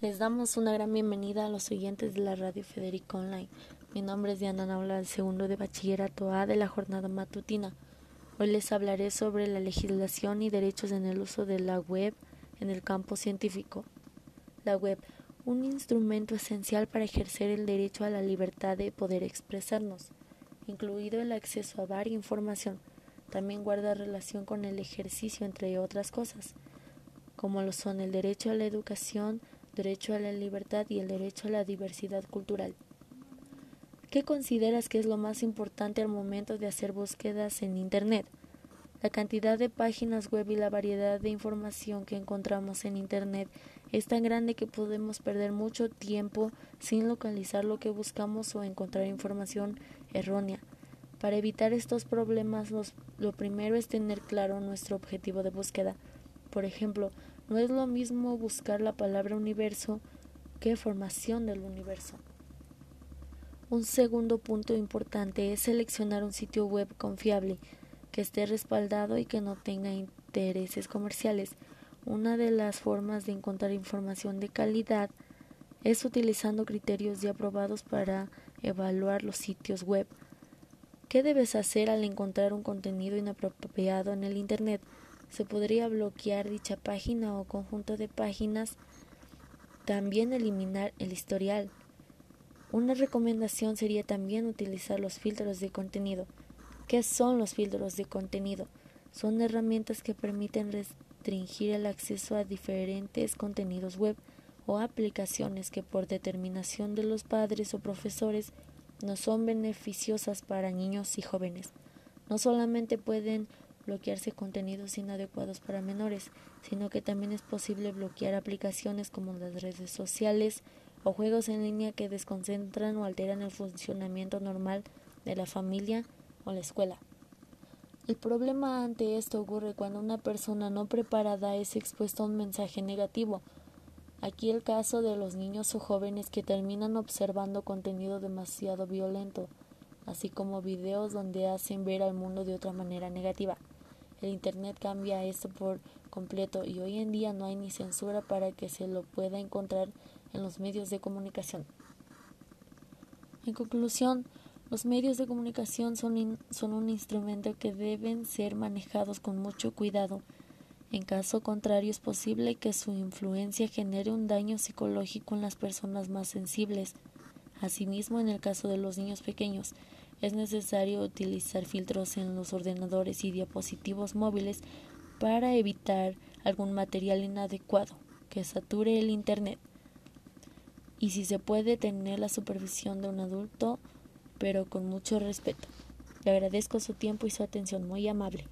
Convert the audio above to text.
Les damos una gran bienvenida a los oyentes de la Radio Federico Online. Mi nombre es Diana Naula, del segundo de bachillerato A de la jornada matutina. Hoy les hablaré sobre la legislación y derechos en el uso de la web en el campo científico. La web, un instrumento esencial para ejercer el derecho a la libertad de poder expresarnos, incluido el acceso a varia información. También guarda relación con el ejercicio, entre otras cosas, como lo son el derecho a la educación, derecho a la libertad y el derecho a la diversidad cultural. ¿Qué consideras que es lo más importante al momento de hacer búsquedas en Internet? La cantidad de páginas web y la variedad de información que encontramos en Internet es tan grande que podemos perder mucho tiempo sin localizar lo que buscamos o encontrar información errónea. Para evitar estos problemas, lo primero es tener claro nuestro objetivo de búsqueda. Por ejemplo, no es lo mismo buscar la palabra universo que formación del universo. Un segundo punto importante es seleccionar un sitio web confiable, que esté respaldado y que no tenga intereses comerciales. Una de las formas de encontrar información de calidad es utilizando criterios ya aprobados para evaluar los sitios web. ¿Qué debes hacer al encontrar un contenido inapropiado en el Internet? Se podría bloquear dicha página o conjunto de páginas, también eliminar el historial. Una recomendación sería también utilizar los filtros de contenido. ¿Qué son los filtros de contenido? Son herramientas que permiten restringir el acceso a diferentes contenidos web o aplicaciones que por determinación de los padres o profesores no son beneficiosas para niños y jóvenes. No solamente pueden bloquearse contenidos inadecuados para menores, sino que también es posible bloquear aplicaciones como las redes sociales o juegos en línea que desconcentran o alteran el funcionamiento normal de la familia o la escuela. El problema ante esto ocurre cuando una persona no preparada es expuesta a un mensaje negativo. Aquí el caso de los niños o jóvenes que terminan observando contenido demasiado violento, así como videos donde hacen ver al mundo de otra manera negativa. El Internet cambia esto por completo y hoy en día no hay ni censura para que se lo pueda encontrar en los medios de comunicación. En conclusión, los medios de comunicación son, un instrumento que deben ser manejados con mucho cuidado. En caso contrario, es posible que su influencia genere un daño psicológico en las personas más sensibles. Asimismo, en el caso de los niños pequeños, es necesario utilizar filtros en los ordenadores y diapositivos móviles para evitar algún material inadecuado que sature el Internet. Y si se puede tener la supervisión de un adulto, pero con mucho respeto. Le agradezco su tiempo y su atención muy amable.